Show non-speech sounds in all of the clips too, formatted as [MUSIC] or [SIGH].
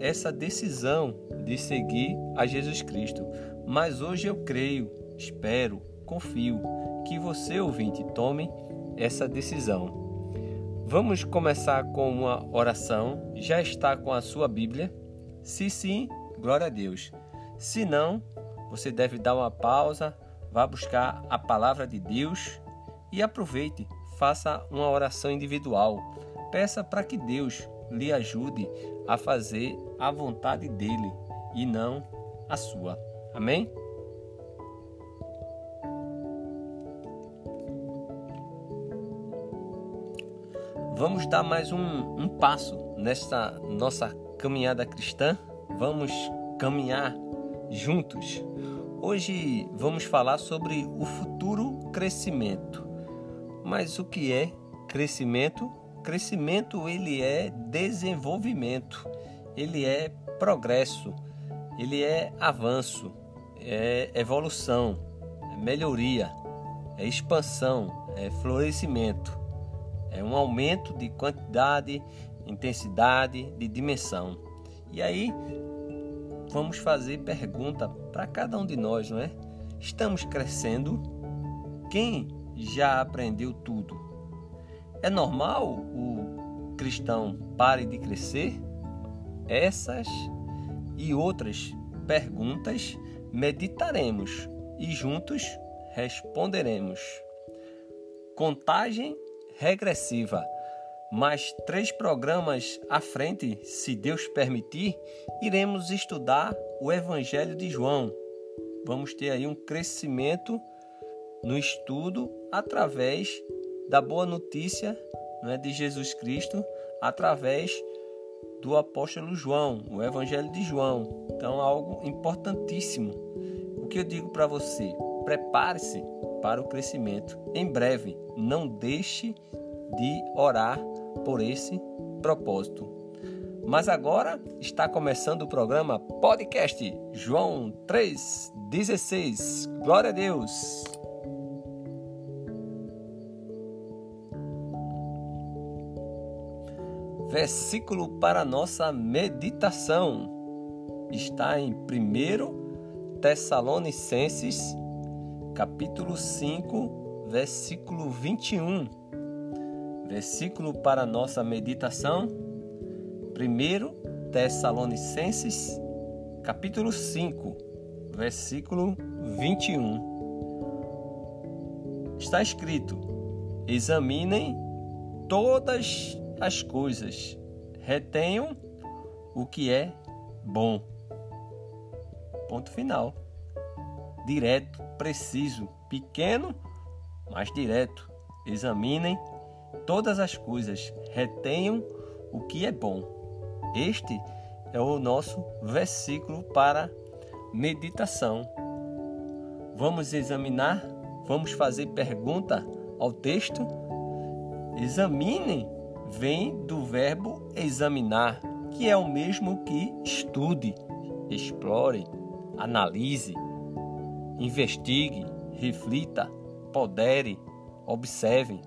essa decisão de seguir a Jesus Cristo. Mas hoje eu creio, espero, confio que você, ouvinte, tome essa decisão. Vamos começar com uma oração. Já está com a sua Bíblia? Se sim, glória a Deus. Se não, você deve dar uma pausa, vá buscar a palavra de Deus e aproveite, faça uma oração individual. Peça para que Deus lhe ajude a fazer a vontade dele e não a sua. Amém? Vamos dar mais um, um passo nesta nossa caminhada cristã. Vamos caminhar juntos. Hoje vamos falar sobre o futuro crescimento. Mas o que é crescimento crescimento ele é desenvolvimento, ele é progresso, ele é avanço, é evolução, é melhoria, é expansão, é florescimento, é um aumento de quantidade, intensidade, de dimensão. E aí vamos fazer pergunta para cada um de nós, não é? Estamos crescendo? Quem já aprendeu tudo? É normal o cristão pare de crescer? Essas e outras perguntas meditaremos e juntos responderemos. Contagem regressiva. Mais três programas à frente, se Deus permitir, iremos estudar o Evangelho de João. Vamos ter aí um crescimento no estudo através da boa notícia né, de Jesus Cristo através do apóstolo João, o Evangelho de João. Então, algo importantíssimo. O que eu digo para você? Prepare-se para o crescimento. Em breve, não deixe de orar por esse propósito. Mas agora está começando o programa Podcast João 3,16. Glória a Deus! Versículo para nossa meditação está em 1 Tessalonicenses, capítulo 5, versículo 21. Versículo para nossa meditação, 1 Tessalonicenses, capítulo 5, versículo 21. Está escrito: Examinem todas as coisas, retenham o que é bom. Ponto final. Direto, preciso, pequeno, mas direto. Examinem todas as coisas, retenham o que é bom. Este é o nosso versículo para meditação. Vamos examinar, vamos fazer pergunta ao texto. Examinem vem do verbo examinar, que é o mesmo que estude, explore, analise, investigue, reflita, podere, observe.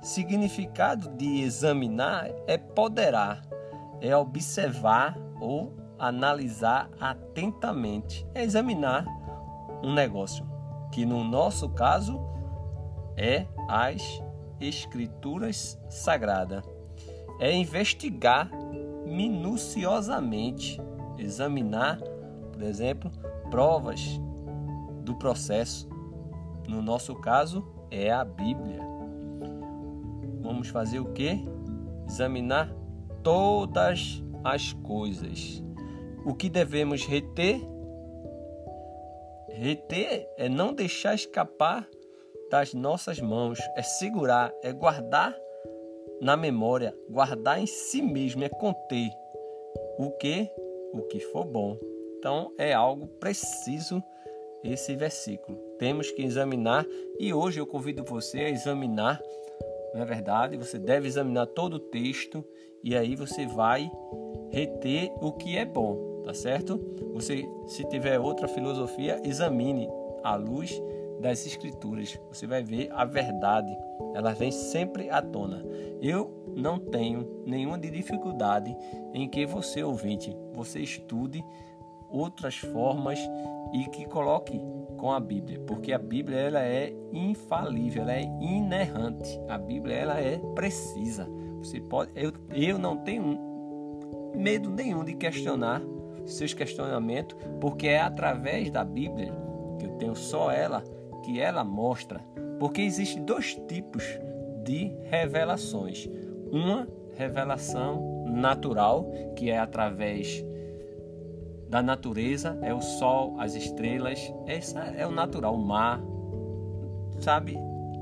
Significado de examinar é poderar, é observar ou analisar atentamente, é examinar um negócio, que no nosso caso é as Escrituras Sagradas. É investigar minuciosamente, examinar, por exemplo, provas do processo. No nosso caso, é a Bíblia. Vamos fazer o que? Examinar todas as coisas. O que devemos reter? Reter é não deixar escapar das nossas mãos, é segurar, é guardar na memória, guardar em si mesmo, é conter o que o que for bom. Então é algo preciso esse versículo. Temos que examinar e hoje eu convido você a examinar, não é verdade? Você deve examinar todo o texto e aí você vai reter o que é bom, tá certo? Você, se tiver outra filosofia, examine à luz das escrituras. Você vai ver a verdade. Ela vem sempre à tona. Eu não tenho nenhuma dificuldade em que você ouvinte, você estude outras formas e que coloque com a Bíblia, porque a Bíblia ela é infalível, ela é inerrante. A Bíblia ela é precisa. Você pode, eu, eu não tenho medo nenhum de questionar seus questionamentos, porque é através da Bíblia que eu tenho só ela que ela mostra, porque existem dois tipos de revelações. Uma revelação natural, que é através da natureza, é o sol, as estrelas, essa é o natural, o mar, sabe?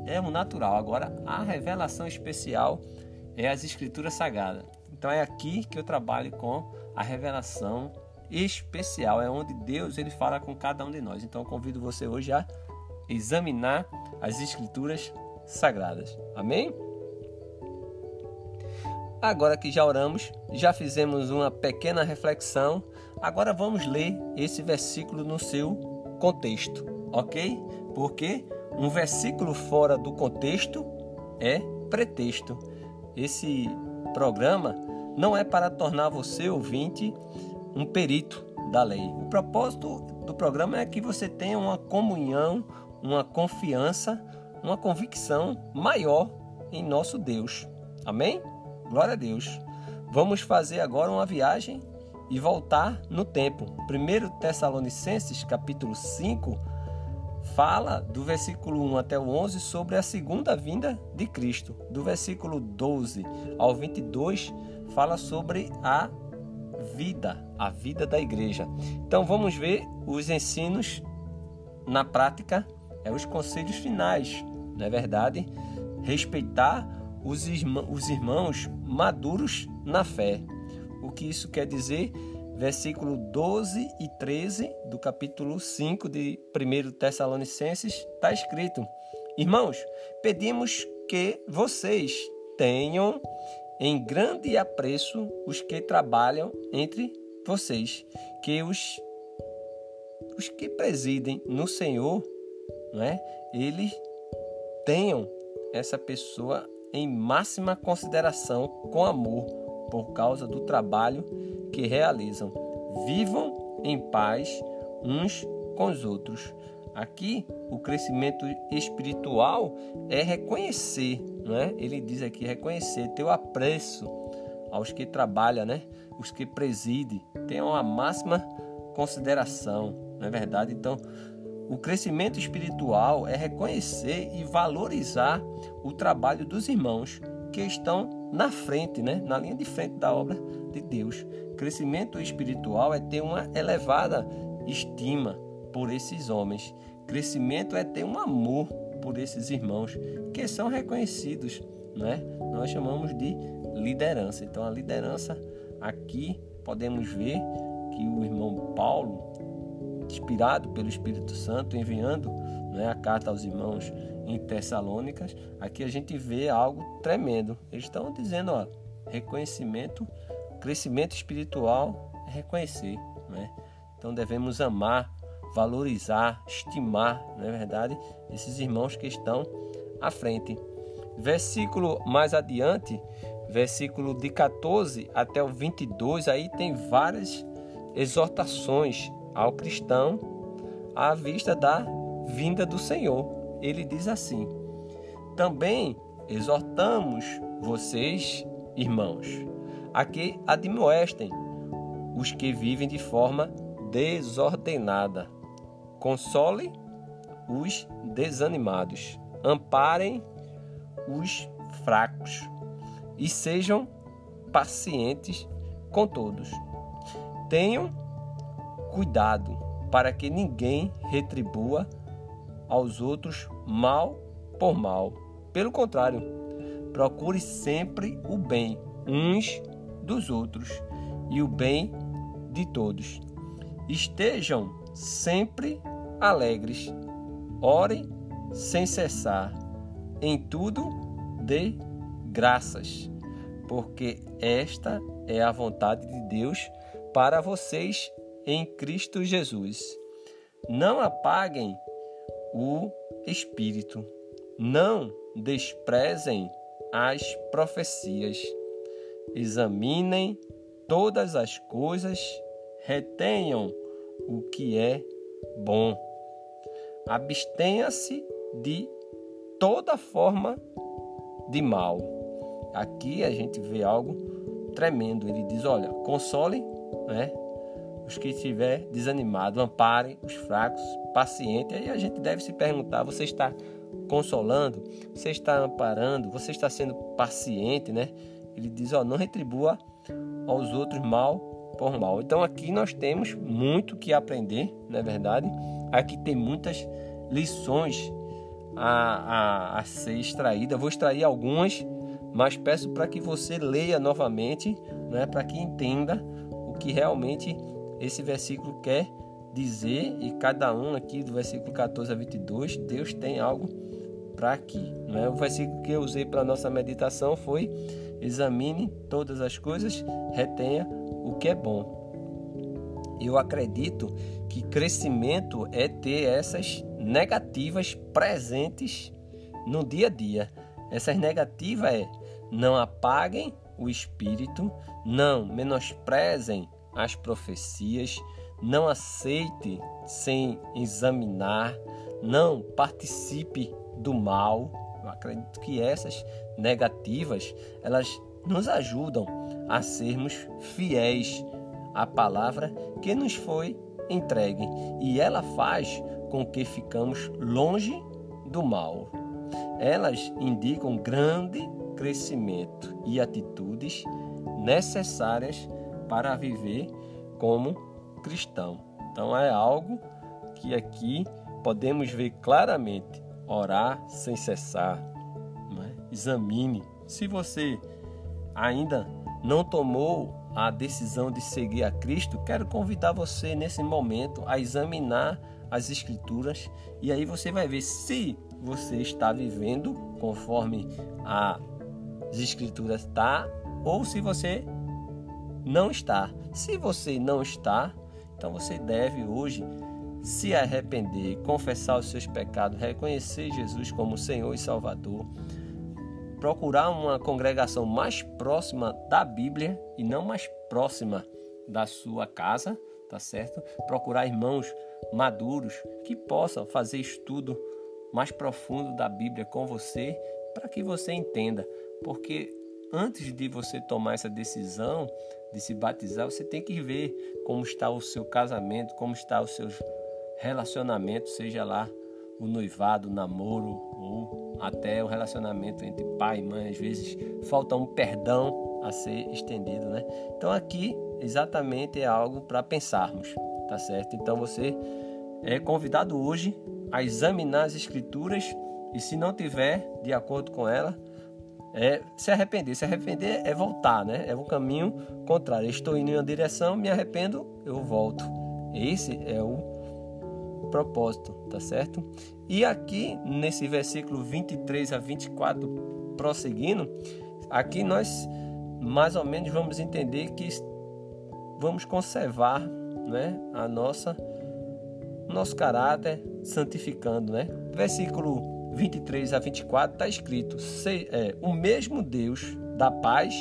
É o natural. Agora, a revelação especial é as escrituras sagradas. Então é aqui que eu trabalho com a revelação especial, é onde Deus ele fala com cada um de nós. Então convido você hoje a examinar as escrituras sagradas. Amém? Agora que já oramos, já fizemos uma pequena reflexão, agora vamos ler esse versículo no seu contexto, ok? Porque um versículo fora do contexto é pretexto. Esse programa não é para tornar você ouvinte um perito da lei. O propósito do programa é que você tenha uma comunhão, uma confiança, uma convicção maior em nosso Deus. Amém? Glória a Deus. Vamos fazer agora uma viagem e voltar no tempo. 1 Tessalonicenses, capítulo 5, fala do versículo 1 até o 11 sobre a segunda vinda de Cristo. Do versículo 12 ao 22 fala sobre a vida, a vida da igreja. Então vamos ver os ensinos na prática, é os conselhos finais, não é verdade? Respeitar os, irmãos, os irmãos maduros na fé. O que isso quer dizer? Versículo 12 e 13 do capítulo 5 de 1 Tessalonicenses está escrito: Irmãos, pedimos que vocês tenham em grande apreço os que trabalham entre vocês, que os, os que presidem no Senhor, não é? eles tenham essa pessoa em máxima consideração com amor por causa do trabalho que realizam. Vivam em paz uns com os outros. Aqui, o crescimento espiritual é reconhecer, não é? Ele diz aqui reconhecer, ter o apreço aos que trabalham, né? Os que presidem, tenham a máxima consideração, não é verdade? Então, o crescimento espiritual é reconhecer e valorizar o trabalho dos irmãos que estão na frente, né? na linha de frente da obra de Deus. Crescimento espiritual é ter uma elevada estima por esses homens. Crescimento é ter um amor por esses irmãos que são reconhecidos, né? Nós chamamos de liderança. Então a liderança aqui podemos ver que o irmão Paulo, inspirado pelo Espírito Santo, enviando né, a carta aos irmãos em Tessalônicas, aqui a gente vê algo tremendo. Eles estão dizendo, ó, reconhecimento, crescimento espiritual é reconhecer, né? Então devemos amar valorizar, estimar, não é verdade, esses irmãos que estão à frente. Versículo mais adiante, versículo de 14 até o 22, aí tem várias exortações ao cristão à vista da vinda do Senhor. Ele diz assim: Também exortamos vocês, irmãos, a que admoestem os que vivem de forma desordenada console os desanimados, amparem os fracos e sejam pacientes com todos. Tenham cuidado para que ninguém retribua aos outros mal por mal. Pelo contrário, procure sempre o bem uns dos outros e o bem de todos. Estejam sempre alegres, orem sem cessar, em tudo dê graças, porque esta é a vontade de Deus para vocês em Cristo Jesus. Não apaguem o espírito, não desprezem as profecias. Examinem todas as coisas, retenham o que é bom. Abstenha-se de toda forma de mal. Aqui a gente vê algo tremendo. Ele diz: olha, console né, os que estiver desanimado, ampare os fracos, paciente. Aí a gente deve se perguntar: você está consolando? Você está amparando? Você está sendo paciente, né? Ele diz: ó, não retribua aos outros mal por mal. Então aqui nós temos muito que aprender, não é verdade? Aqui tem muitas lições a, a, a ser extraída. Vou extrair algumas, mas peço para que você leia novamente, né, para que entenda o que realmente esse versículo quer dizer e cada um aqui do versículo 14 a 22, Deus tem algo para aqui. Né? O versículo que eu usei para nossa meditação foi: examine todas as coisas, retenha o que é bom. Eu acredito que crescimento é ter essas negativas presentes no dia a dia. Essas negativas é não apaguem o espírito, não menosprezem as profecias, não aceite sem examinar, não participe do mal. Eu acredito que essas negativas, elas nos ajudam a sermos fiéis à palavra que nos foi entregue e ela faz com que ficamos longe do mal. Elas indicam grande crescimento e atitudes necessárias para viver como cristão. Então é algo que aqui podemos ver claramente. Orar sem cessar. É? Examine. Se você ainda não tomou a decisão de seguir a Cristo, quero convidar você nesse momento a examinar as Escrituras e aí você vai ver se você está vivendo conforme as Escrituras está ou se você não está. Se você não está, então você deve hoje se arrepender, confessar os seus pecados, reconhecer Jesus como Senhor e Salvador, procurar uma congregação mais próxima da Bíblia e não mais próxima da sua casa, tá certo? Procurar irmãos maduros que possam fazer estudo mais profundo da Bíblia com você, para que você entenda, porque antes de você tomar essa decisão de se batizar, você tem que ver como está o seu casamento, como está os seus relacionamentos, seja lá o noivado, o namoro ou até o relacionamento entre pai e mãe. Às vezes falta um perdão a ser estendido, né? Então aqui exatamente é algo para pensarmos, tá certo? Então você é convidado hoje a examinar as escrituras e se não tiver de acordo com ela, é se arrepender. Se arrepender é voltar, né? É o caminho contrário. estou indo em uma direção, me arrependo, eu volto. Esse é o propósito, tá certo? E aqui nesse versículo 23 a 24, prosseguindo, aqui nós mais ou menos vamos entender que vamos conservar, né, a nossa nosso caráter santificando, né? Versículo 23 a 24 está escrito: se, é, O mesmo Deus da paz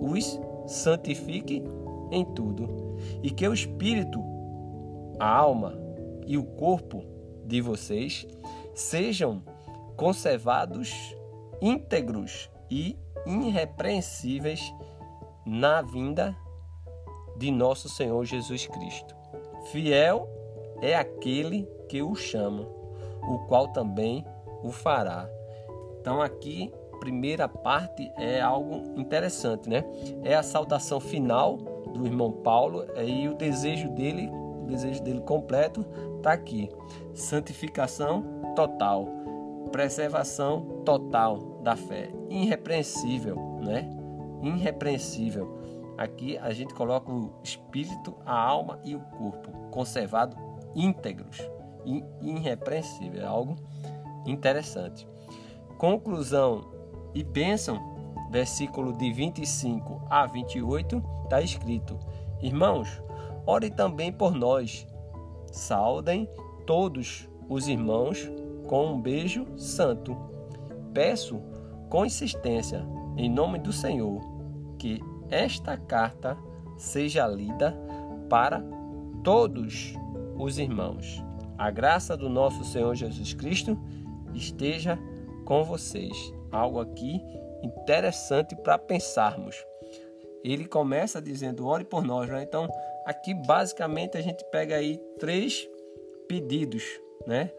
os santifique em tudo, e que o espírito, a alma e o corpo de vocês sejam conservados íntegros e irrepreensíveis na vinda de nosso Senhor Jesus Cristo. Fiel é aquele que o chama, o qual também o fará. Então aqui, primeira parte é algo interessante, né? É a saudação final do irmão Paulo e o desejo dele, o desejo dele completo está aqui. Santificação total, preservação total da fé, irrepreensível, né? Irrepreensível. Aqui a gente coloca o espírito, a alma e o corpo conservado íntegros, irrepreensível, é algo interessante. Conclusão e bênção, versículo de 25 a 28, está escrito: Irmãos, ore também por nós. Saudem todos os irmãos com um beijo santo. Peço com insistência, em nome do Senhor, que esta carta seja lida para todos os irmãos. A graça do nosso Senhor Jesus Cristo esteja com vocês. Algo aqui interessante para pensarmos. Ele começa dizendo: ore por nós, né? Então, aqui basicamente a gente pega aí três pedidos, né?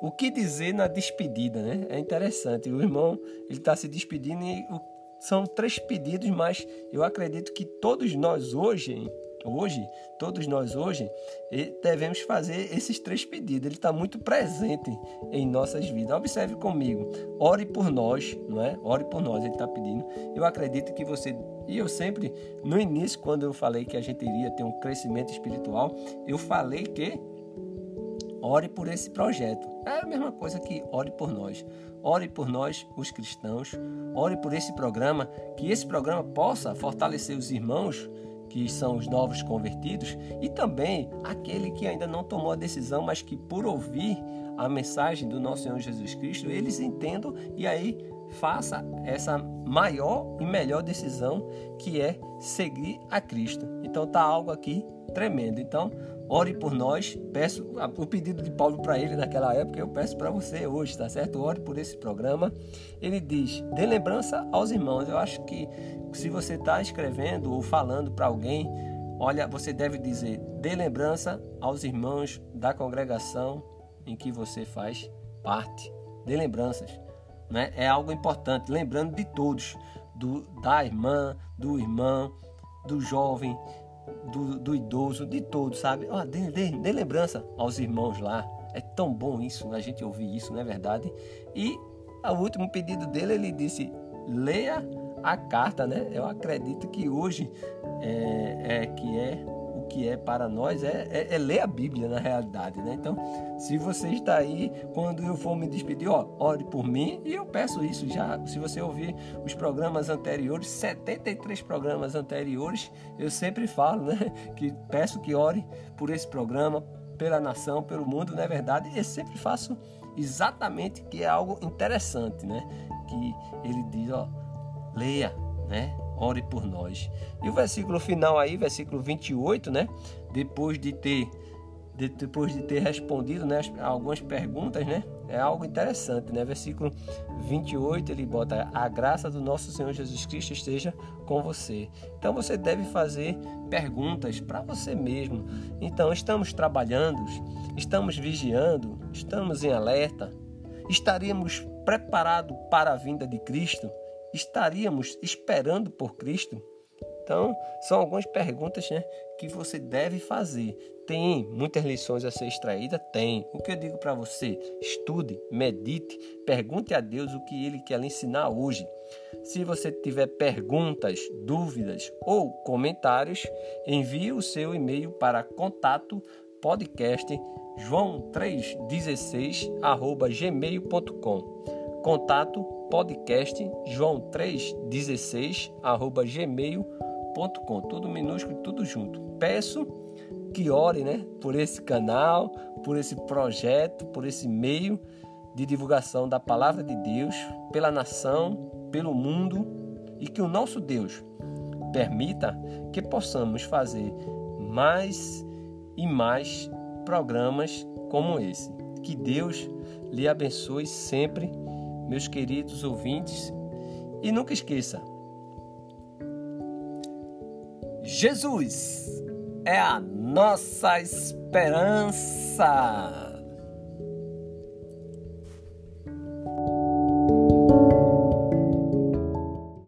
O que dizer na despedida, né? É interessante. O irmão ele está se despedindo e são três pedidos, mas eu acredito que todos nós hoje hoje, todos nós hoje, devemos fazer esses três pedidos. Ele está muito presente em nossas vidas. Observe comigo. Ore por nós, não é? Ore por nós, ele está pedindo. Eu acredito que você. E eu sempre, no início, quando eu falei que a gente iria ter um crescimento espiritual, eu falei que ore por esse projeto. É a mesma coisa que ore por nós. Ore por nós, os cristãos. Ore por esse programa, que esse programa possa fortalecer os irmãos que são os novos convertidos, e também aquele que ainda não tomou a decisão, mas que por ouvir a mensagem do nosso Senhor Jesus Cristo, eles entendam e aí faça essa maior e melhor decisão que é seguir a Cristo. Então tá algo aqui tremendo. Então, ore por nós. Peço o pedido de Paulo para ele naquela época, eu peço para você hoje, tá certo? Ore por esse programa. Ele diz: "Dê lembrança aos irmãos". Eu acho que se você está escrevendo ou falando para alguém, olha, você deve dizer: "Dê lembrança aos irmãos da congregação em que você faz parte". Dê lembranças, né? É algo importante, lembrando de todos, do da irmã, do irmão, do jovem, do, do idoso, de todos, sabe? Oh, dê, dê, dê lembrança aos irmãos lá. É tão bom isso, a gente ouvir isso, não é verdade? E o último pedido dele, ele disse: leia a carta, né? Eu acredito que hoje é, é que é que é para nós é, é, é, ler a Bíblia na realidade, né? Então, se você está aí, quando eu for me despedir, ó, ore por mim e eu peço isso já. Se você ouvir os programas anteriores, 73 programas anteriores, eu sempre falo, né? [LAUGHS] Que peço que ore por esse programa, pela nação, pelo mundo, não é verdade? E sempre faço exatamente que é algo interessante, né? Que ele diz, ó, leia, né? Ore por nós. E o versículo final aí, versículo 28, né? Depois de ter de, depois de ter respondido né, algumas perguntas, né? É algo interessante, né? Versículo 28, ele bota: A graça do nosso Senhor Jesus Cristo esteja com você. Então você deve fazer perguntas para você mesmo. Então, estamos trabalhando, estamos vigiando, estamos em alerta, estaríamos preparados para a vinda de Cristo? Estaríamos esperando por Cristo? Então, são algumas perguntas né, que você deve fazer. Tem muitas lições a ser extraídas? Tem. O que eu digo para você? Estude, medite, pergunte a Deus o que Ele quer lhe ensinar hoje. Se você tiver perguntas, dúvidas ou comentários, envie o seu e-mail para contato podcast joão316 gmail.com Contato podcast joão316 arroba gmail.com tudo minúsculo tudo junto. Peço que ore né por esse canal por esse projeto por esse meio de divulgação da palavra de Deus pela nação pelo mundo e que o nosso Deus permita que possamos fazer mais e mais programas como esse. Que Deus lhe abençoe sempre meus queridos ouvintes. E nunca esqueça: Jesus é a nossa esperança.